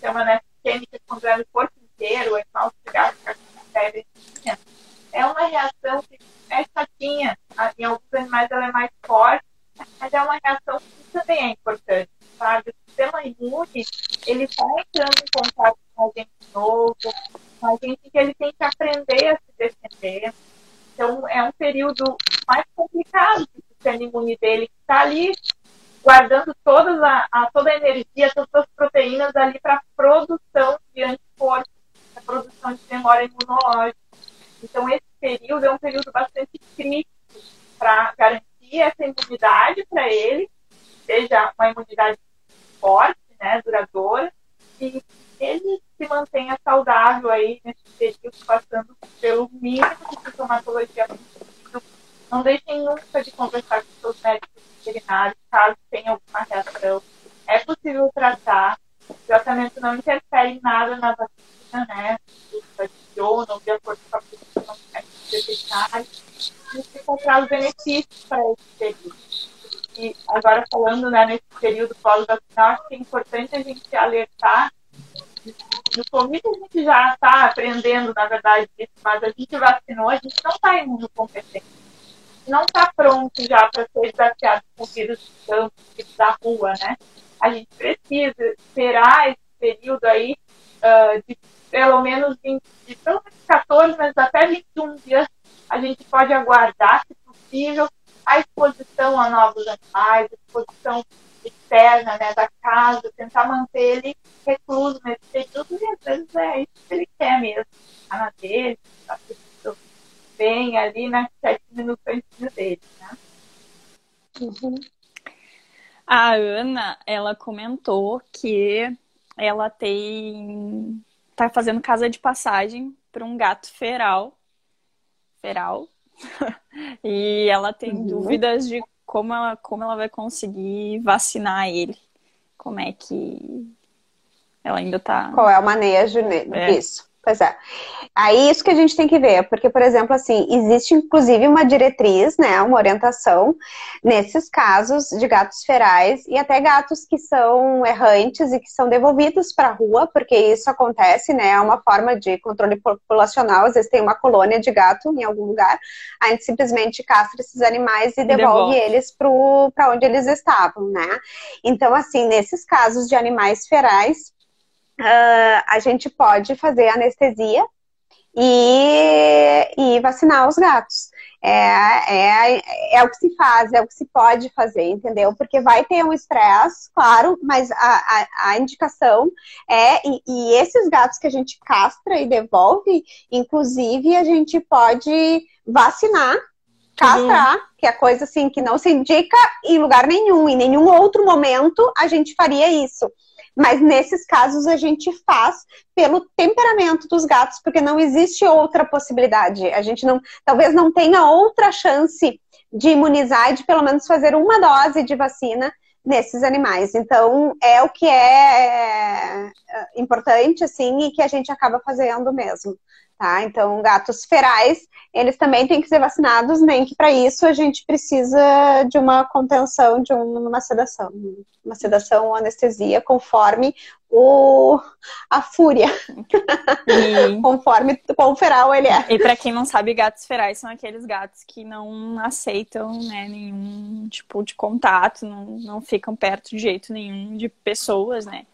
chama né, química é no corpo inteiro, é mal gato ficar com é uma reação que é chatinha. Em alguns animais ela é mais forte, mas é uma reação que também é importante sabe? O sistema imune, ele está entrando em contato com a gente novo, com a gente que ele tem que aprender a se defender. Então, é um período mais complicado do sistema imune dele, que está ali guardando todas a, a, toda a energia, todas as proteínas ali para produção de anticorpos, a produção de memória imunológica. Então, esse período é um período bastante crítico para garantir essa imunidade para ele, seja uma imunidade forte, né, duradoura, e ele se mantenha saudável aí nesse período, passando pelo mínimo de sintomatologia possível. Não deixem nunca de conversar com seus médicos veterinários, caso tenha alguma reação. É possível tratar, o tratamento não interfere em nada na vacina, né? Adicionam de acordo com a posição veterinária e fica traz benefícios para esse período. E agora falando né, nesse período pós-vacinal, acho que é importante a gente alertar no Covid a gente já está aprendendo, na verdade, isso, mas a gente vacinou, a gente não está imunocompetente. Não está pronto já para ser desafiado com vírus de campo, vírus da rua, né? A gente precisa esperar esse período aí uh, de pelo menos 20, de pelo menos 14, mas até 21 dias a gente pode aguardar, se possível, a exposição a novos animais, a exposição externa né, da casa, tentar manter ele recluso nesse período, e às vezes é isso que ele quer mesmo, ficar na dele, tá bem ali, né, sete minutos antes dele, né? Uhum. A Ana, ela comentou que ela tem tá fazendo casa de passagem para um gato feral, feral, e ela tem uhum. dúvidas de como ela, como ela vai conseguir vacinar ele. Como é que ela ainda tá. Qual é o manejo disso? É. Pois é. Aí isso que a gente tem que ver, porque, por exemplo, assim, existe inclusive uma diretriz, né, uma orientação nesses casos de gatos ferais e até gatos que são errantes e que são devolvidos para a rua, porque isso acontece, né, é uma forma de controle populacional, às vezes tem uma colônia de gato em algum lugar, a gente simplesmente castra esses animais e devolve, devolve. eles para onde eles estavam, né. Então, assim, nesses casos de animais ferais, uh, a gente pode fazer anestesia e, e vacinar os gatos. É, é, é o que se faz, é o que se pode fazer, entendeu? Porque vai ter um estresse, claro, mas a, a, a indicação é, e, e, esses gatos que a gente castra e devolve, inclusive a gente pode vacinar, castrar, uhum. que é coisa assim que não se indica em lugar nenhum, em nenhum outro momento a gente faria isso. Mas nesses casos a gente faz pelo temperamento dos gatos, porque não existe outra possibilidade. A gente não, talvez não tenha outra chance de imunizar e de pelo menos fazer uma dose de vacina nesses animais. Então, é o que é, é importante, assim, e que a gente acaba fazendo mesmo. Tá? Então, gatos ferais, eles também têm que ser vacinados, nem que para isso a gente precisa de uma contenção, de uma sedação. Uma sedação ou anestesia, conforme o, a fúria. E... conforme qual feral ele é. E para quem não sabe, gatos ferais são aqueles gatos que não aceitam né, nenhum tipo de contato, não, não ficam perto de jeito nenhum de pessoas, né?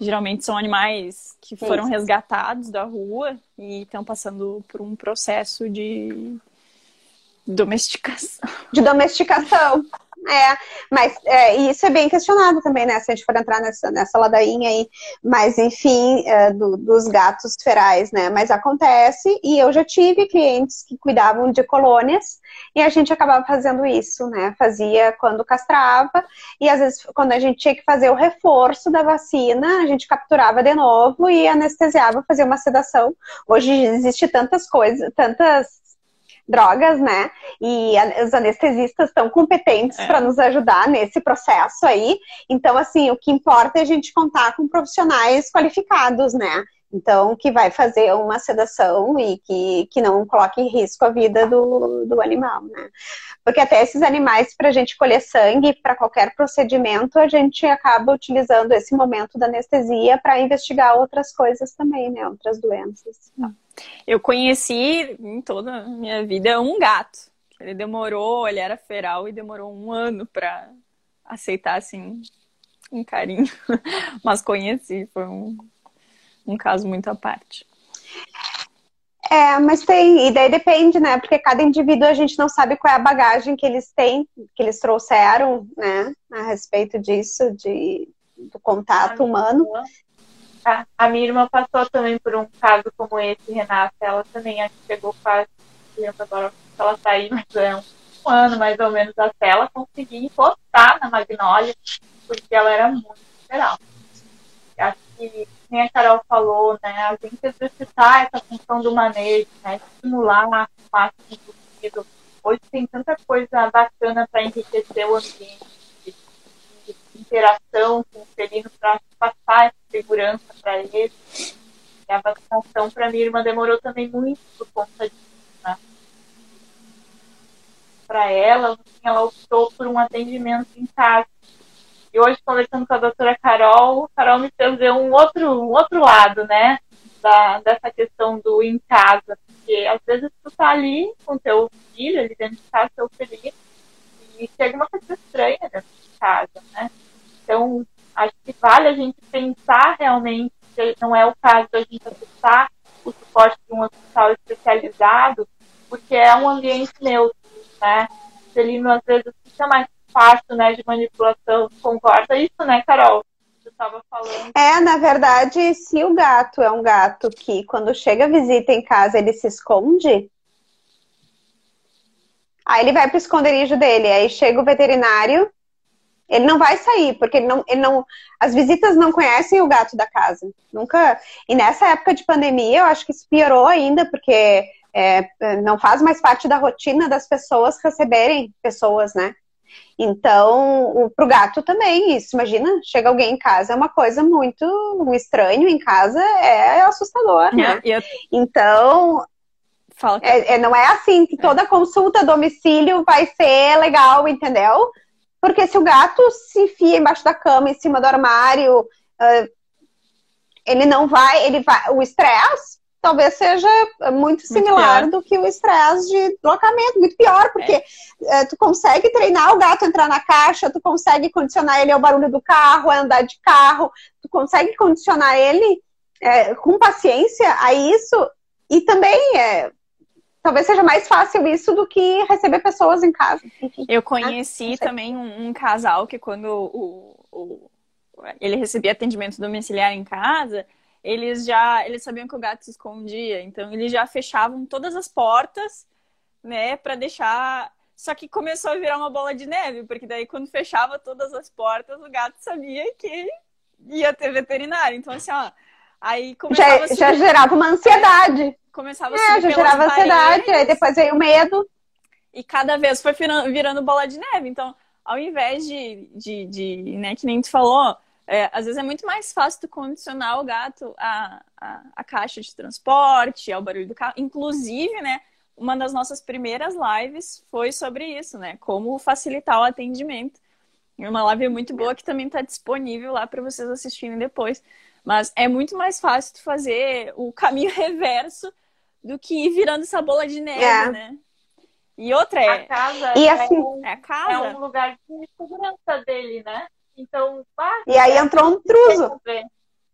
Geralmente são animais que foram Isso. resgatados da rua e estão passando por um processo de domesticação. De domesticação. É, mas é, isso é bem questionado também, né? Se a gente for entrar nessa, nessa ladainha aí, mas enfim, é, do, dos gatos ferais, né? Mas acontece, e eu já tive clientes que cuidavam de colônias, e a gente acabava fazendo isso, né? Fazia quando castrava, e às vezes quando a gente tinha que fazer o reforço da vacina, a gente capturava de novo e anestesiava, fazia uma sedação. Hoje existe tantas coisas, tantas drogas, né? E os anestesistas estão competentes é. para nos ajudar nesse processo aí. Então, assim, o que importa é a gente contar com profissionais qualificados, né? Então, que vai fazer uma sedação e que, que não coloque em risco a vida do, do animal, né? Porque até esses animais, para a gente colher sangue, para qualquer procedimento, a gente acaba utilizando esse momento da anestesia para investigar outras coisas também, né? Outras doenças. Eu conheci em toda a minha vida um gato. Ele demorou, ele era feral e demorou um ano para aceitar, assim, um carinho. Mas conheci, foi um um caso muito à parte. É, mas tem, e daí depende, né? Porque cada indivíduo a gente não sabe qual é a bagagem que eles têm, que eles trouxeram, né? A respeito disso, de, do contato a humano. Irmã, a, a, minha irmã passou também por um caso como esse, Renata. Ela também acho que chegou quase, agora ela saiu, mas é um, um ano mais ou menos até ela conseguir encostar na Magnólia, porque ela era muito geral. Acho que nem a Carol falou, né, a gente exercitar essa função do manejo, né, estimular o máximo possível. Hoje tem tanta coisa bacana para enriquecer o ambiente, de, interação com o felino para passar essa segurança para ele. E a vacinação para minha irmã demorou também muito por conta disso. Né? Para ela, ela optou por um atendimento em casa. E hoje, conversando com a doutora Carol, Carol me ver um outro, um outro lado, né? Da, dessa questão do em casa. Porque às vezes tu tá ali com teu filho, ali dentro de casa, teu filho, e chega uma coisa estranha dentro de casa, né? Então, acho que vale a gente pensar realmente se não é o caso da gente acessar o suporte de um hospital especializado, porque é um ambiente neutro, né? Ele, às vezes, fica mais fácil, né, de manipulação. Concorda isso, né, Carol? Estava falando. É, na verdade, se o gato é um gato que, quando chega a visita em casa, ele se esconde, Aí ele vai para o esconderijo dele, aí chega o veterinário, ele não vai sair, porque ele não, ele não, as visitas não conhecem o gato da casa. Nunca. E nessa época de pandemia, eu acho que isso piorou ainda, porque é, não faz mais parte da rotina das pessoas receberem pessoas, né? Então, para o gato também, isso, imagina, chega alguém em casa, é uma coisa muito um estranho em casa, é assustador, né? É, eu... Então, Fala é, é, não é assim que toda consulta a domicílio vai ser legal, entendeu? Porque se o gato se enfia embaixo da cama, em cima do armário, uh, ele não vai, ele vai. O estresse talvez seja muito similar muito do que o estresse de deslocamento, muito pior, porque é. uh, tu consegue treinar o gato a entrar na caixa, tu consegue condicionar ele ao barulho do carro, a andar de carro, tu consegue condicionar ele é, com paciência a isso. E também é, talvez seja mais fácil isso do que receber pessoas em casa. Eu conheci ah, também um, um, casal que quando o, o, ele recebia atendimento domiciliar em casa, eles já eles sabiam que o gato se escondia, então eles já fechavam todas as portas, né, para deixar. Só que começou a virar uma bola de neve, porque daí quando fechava todas as portas, o gato sabia que ia ter veterinário. Então assim, ó, aí começava já, já gerava uma ansiedade começava a é, subir já gerava ansiedade, aí depois veio o medo. E cada vez foi virando, virando bola de neve. Então, ao invés de, de, de né, que nem tu falou, é, às vezes é muito mais fácil tu condicionar o gato à, à, à, caixa de transporte, ao barulho do carro. Inclusive, né, uma das nossas primeiras lives foi sobre isso, né? Como facilitar o atendimento. E uma live muito boa que também está disponível lá para vocês assistirem depois. Mas é muito mais fácil tu fazer o caminho reverso do que ir virando essa bola de neve, é. né? E outra é. A casa e é, assim, um, é, casa. é um lugar de segurança dele, né? Então, e aí entrou um intruso.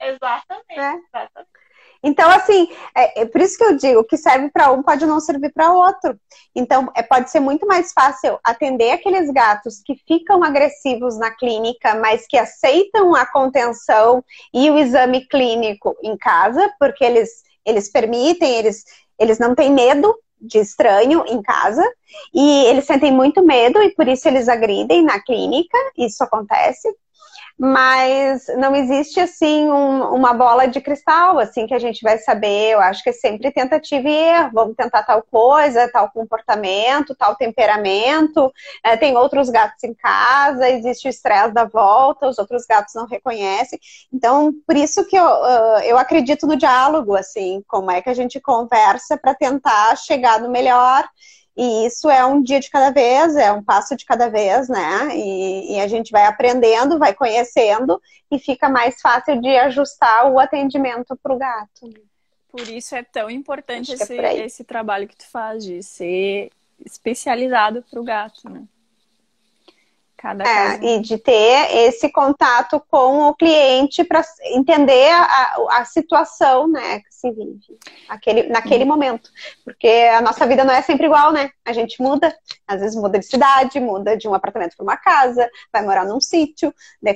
Exatamente, é. exatamente. Então, assim, é, é, por isso que eu digo que serve para um pode não servir para outro. Então, é, pode ser muito mais fácil atender aqueles gatos que ficam agressivos na clínica, mas que aceitam a contenção e o exame clínico em casa, porque eles eles permitem, eles, eles não têm medo de estranho em casa e eles sentem muito medo e por isso eles agridem na clínica, isso acontece mas não existe assim um, uma bola de cristal assim que a gente vai saber. Eu acho que é sempre tentativa e erro. Vamos tentar tal coisa, tal comportamento, tal temperamento. É, tem outros gatos em casa, existe o estresse da volta, os outros gatos não reconhecem. Então, por isso que eu, eu acredito no diálogo, assim, como é que a gente conversa para tentar chegar no melhor e isso é um dia de cada vez, é um passo de cada vez, né? E, e, a gente vai aprendendo, vai conhecendo e fica mais fácil de ajustar o atendimento para o gato. Por isso é tão importante é esse, é esse trabalho que tu faz de ser especializado para o gato, né? Cada é, e de ter esse contato com o cliente para entender a, a, situação né, que se vive aquele, naquele uhum. momento. Porque a nossa vida não é sempre igual, né? A gente muda, às vezes muda de cidade, muda de um apartamento para uma casa, vai morar num sítio, né?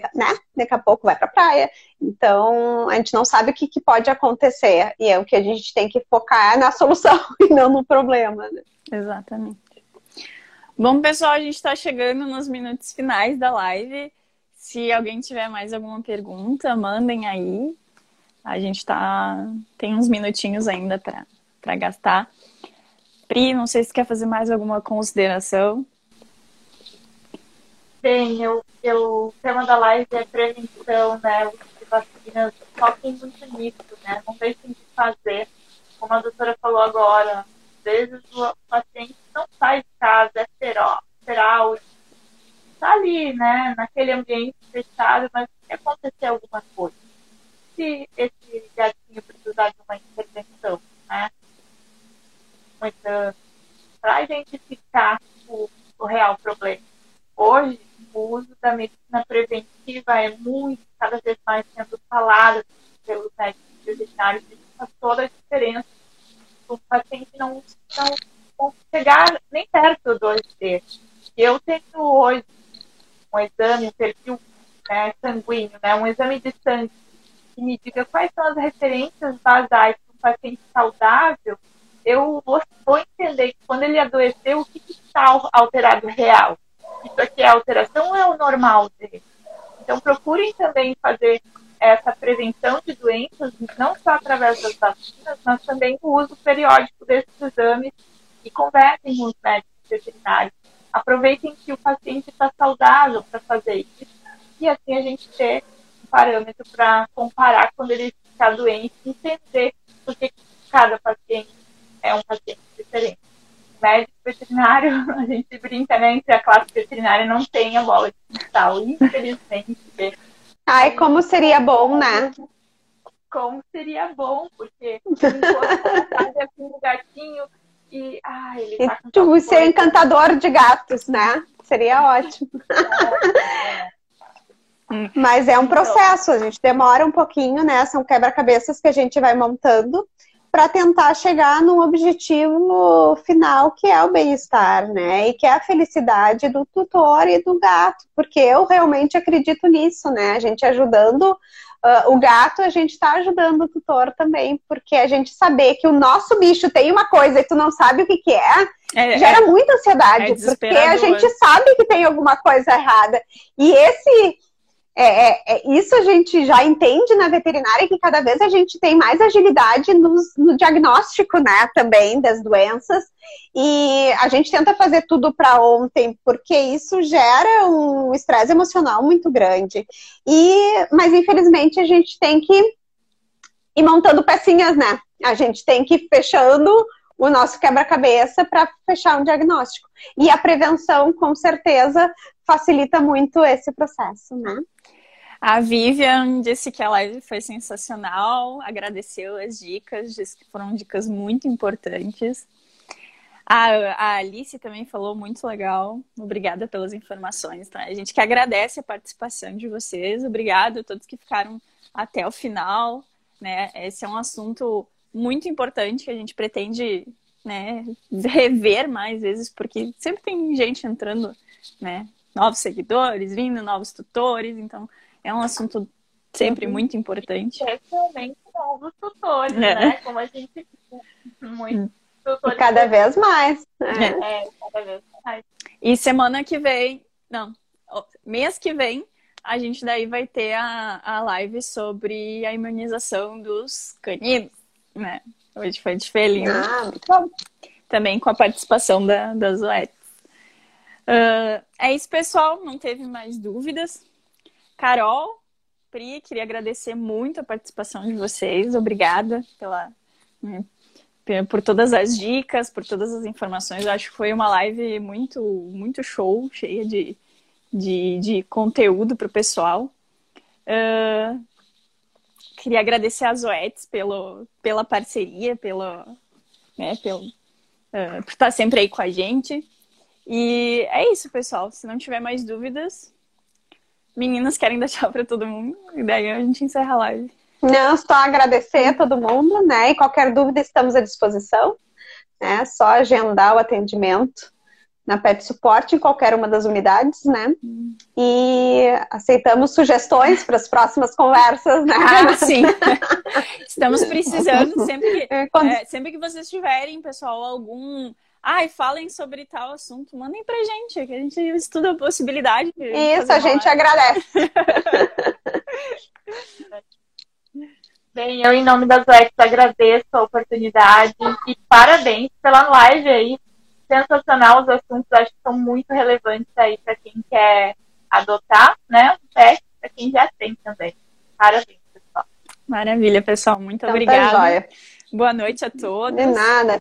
Daqui a pouco vai para a praia. Então, a gente não sabe o que, que, pode acontecer. E é o que a gente tem que focar na solução e não no problema. Né? Exatamente. Bom, pessoal, a gente está chegando nos minutos finais da live. Se alguém tiver mais alguma pergunta, mandem aí. A gente tá tem uns minutinhos ainda para gastar. Pri, não sei se quer fazer mais alguma consideração. Bem, eu, eu, o tema da live é prevenção, né? O de vacinas, foquem muito nisso, né? Não deixem de fazer. Como a doutora falou agora, vezes o paciente não sai de casa, é feral, está ali, né? Naquele ambiente fechado, mas se acontecer alguma coisa, se esse gatinho precisar de uma intervenção, né? Para identificar o, o real problema. Hoje, o uso da medicina preventiva é muito, cada vez mais sendo falado pelos médicos veterinários, isso faz toda a diferença. O paciente não, não, chegar nem perto do OSD. Eu tenho hoje um exame, um perfil né, sanguíneo, né, um exame de sangue, que me diga quais são as referências basais para um paciente saudável, eu vou, vou entender que quando ele adoeceu, o que está alterado real isso aqui é alteração ou é o normal dele? Então, procurem também fazer essa prevenção de doenças, não só através das vacinas, mas também o uso periódico desses exames e conversem com os médicos veterinários. Aproveitem que o paciente está saudável para fazer isso e assim a gente ter um parâmetro para comparar quando ele está doente e entender por que cada paciente é um paciente diferente médico veterinário, a gente brinca, né, entre a classe veterinária não tem a bola de cristal, infelizmente. Ai, como seria bom, né? Como seria bom, porque enquanto assim o gatinho e ai, ele tá e tu ser encantador de gatos, né? Seria ótimo. É. Mas é um processo, a gente demora um pouquinho, né? São quebra-cabeças que a gente vai montando para tentar chegar num objetivo final que é o bem-estar, né? E que é a felicidade do tutor e do gato, porque eu realmente acredito nisso, né? A gente ajudando uh, o gato, a gente está ajudando o tutor também, porque a gente saber que o nosso bicho tem uma coisa e tu não sabe o que, que é, é gera é, muita ansiedade, é porque a gente sabe que tem alguma coisa errada. E esse é, é, é, isso a gente já entende na veterinária que cada vez a gente tem mais agilidade nos, no diagnóstico, né, também das doenças. E a gente tenta fazer tudo para ontem, porque isso gera um estresse emocional muito grande. E, mas infelizmente a gente tem que ir montando pecinhas, né? A gente tem que ir fechando o nosso quebra-cabeça para fechar um diagnóstico. E a prevenção, com certeza, facilita muito esse processo, né? A Vivian disse que a live foi sensacional, agradeceu as dicas, disse que foram dicas muito importantes. A, Alice também falou muito legal. Obrigada pelas informações. Tá? A gente que agradece a participação de vocês. Obrigado a todos que ficaram até o final. Né? Esse é um assunto muito importante que a gente pretende né, rever mais vezes, porque sempre tem gente entrando, né, novos seguidores, vindo novos tutores, então é um assunto sempre uhum. muito importante. Especialmente novos tutores, é. né? Como a gente muito tutores. Cada vez mais. É. é, cada vez mais. E semana que vem, não, mês que vem, a gente daí vai ter a, a live sobre a imunização dos caninos, né? Hoje foi de felino. Ah, Também com a participação da, da Zoete. Uh, é isso, pessoal. Não teve mais dúvidas. Carol, Pri, queria agradecer muito a participação de vocês. Obrigada pela, né, por todas as dicas, por todas as informações. Eu acho que foi uma live muito, muito show, cheia de, de, de conteúdo para o pessoal. Uh, queria agradecer a Zoetes pelo, pela parceria, pelo, né, pelo, uh, por estar sempre aí com a gente. E é isso, pessoal. Se não tiver mais dúvidas, meninas querem tchau para todo mundo e daí a gente encerra a live. Não, só agradecer a todo mundo, né? E qualquer dúvida estamos à disposição. Né? Só agendar o atendimento na Pet Suporte em qualquer uma das unidades, né? E aceitamos sugestões para as próximas conversas, né? Sim. Estamos precisando sempre que, é, sempre que vocês tiverem, pessoal, algum ai, falem sobre tal assunto, mandem pra gente, que a gente estuda a possibilidade. Isso, a gente live. agradece. Bem, eu, em nome das Lex, agradeço a oportunidade e parabéns pela live aí. Sensacional, os assuntos acho que são muito relevantes aí para quem quer adotar, né, um pet para quem já tem também. Parabéns, pessoal. Maravilha, pessoal. Muito então, tá obrigada. Tá Boa noite a todos. De nada.